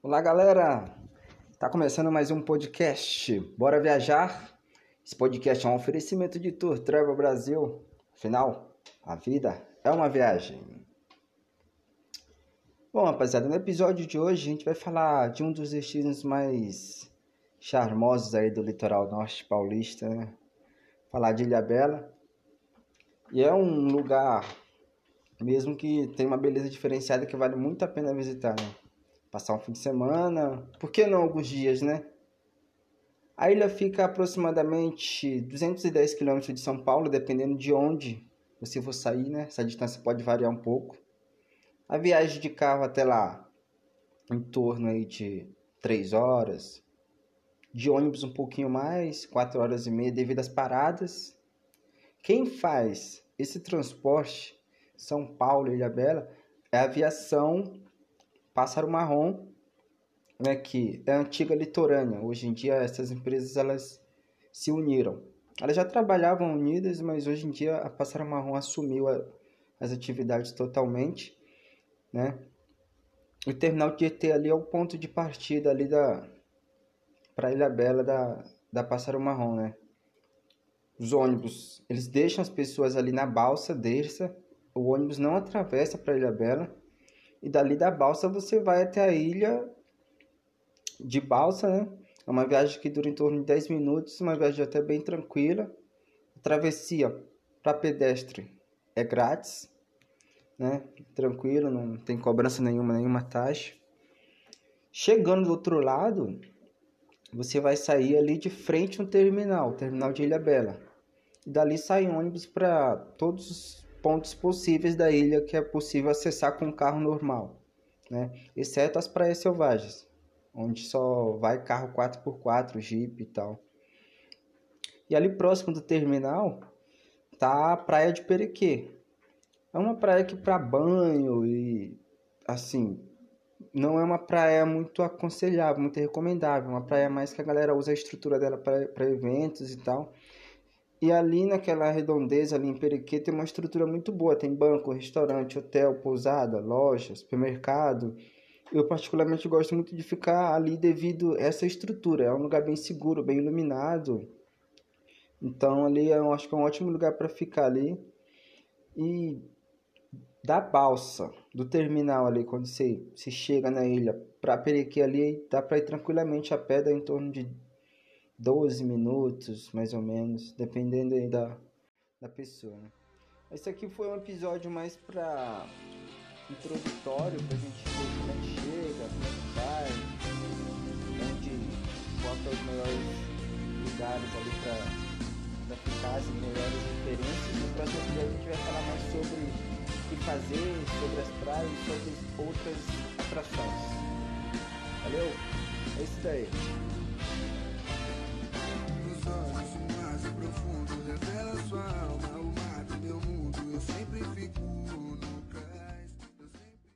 Olá, galera! Tá começando mais um podcast. Bora viajar? Esse podcast é um oferecimento de Tour Travel Brasil. Afinal, a vida é uma viagem. Bom, rapaziada, no episódio de hoje a gente vai falar de um dos destinos mais charmosos aí do litoral norte paulista, né? Falar de Ilha Bela. E é um lugar mesmo que tem uma beleza diferenciada que vale muito a pena visitar, né? Passar um fim de semana, por que não alguns dias, né? A ilha fica a aproximadamente 210 quilômetros de São Paulo, dependendo de onde você for sair, né? Essa distância pode variar um pouco. A viagem de carro até lá, em torno aí de 3 horas. De ônibus um pouquinho mais, 4 horas e meia devido às paradas. Quem faz esse transporte São Paulo Ilha Bela é a aviação Pássaro Marrom, né, que é a antiga litorânea. Hoje em dia essas empresas elas se uniram. Elas já trabalhavam unidas, mas hoje em dia a Pássaro Marrom assumiu a, as atividades totalmente, né? O terminal de ET ali é o ponto de partida ali da para Ilha Bela da da Pássaro Marrom, né? Os ônibus, eles deixam as pessoas ali na balsa, desça, o ônibus não atravessa para Ilha Bela e dali da balsa você vai até a ilha de balsa, né? É uma viagem que dura em torno de 10 minutos, uma viagem até bem tranquila. A travessia para pedestre é grátis, né? Tranquilo, não tem cobrança nenhuma, nenhuma taxa. Chegando do outro lado, você vai sair ali de frente um terminal, terminal de Ilha Bela. E dali sai ônibus para todos os pontos possíveis da ilha que é possível acessar com um carro normal, né? exceto as praias selvagens, onde só vai carro 4x4, jeep e tal. E ali próximo do terminal tá a praia de Perequê. É uma praia que para banho e assim, não é uma praia muito aconselhável, muito recomendável, uma praia mais que a galera usa a estrutura dela para eventos e tal. E ali naquela redondeza, ali em Periquê, tem uma estrutura muito boa. Tem banco, restaurante, hotel, pousada, loja, supermercado. Eu particularmente gosto muito de ficar ali devido a essa estrutura. É um lugar bem seguro, bem iluminado. Então ali eu acho que é um ótimo lugar para ficar ali. E da balsa, do terminal ali, quando você, você chega na ilha, para Periquê ali, dá para ir tranquilamente a pé, dá em torno de 12 minutos, mais ou menos, dependendo aí da, da pessoa. Né? Esse aqui foi um episódio mais para introdutório, pra gente ver como é que chega, como é que vai, onde, são os melhores lugares ali para ficar, as melhores referências. No próximo episódio a gente vai falar mais sobre o que fazer, sobre as praias, sobre outras atrações. Valeu? É isso daí. fundo do reverso.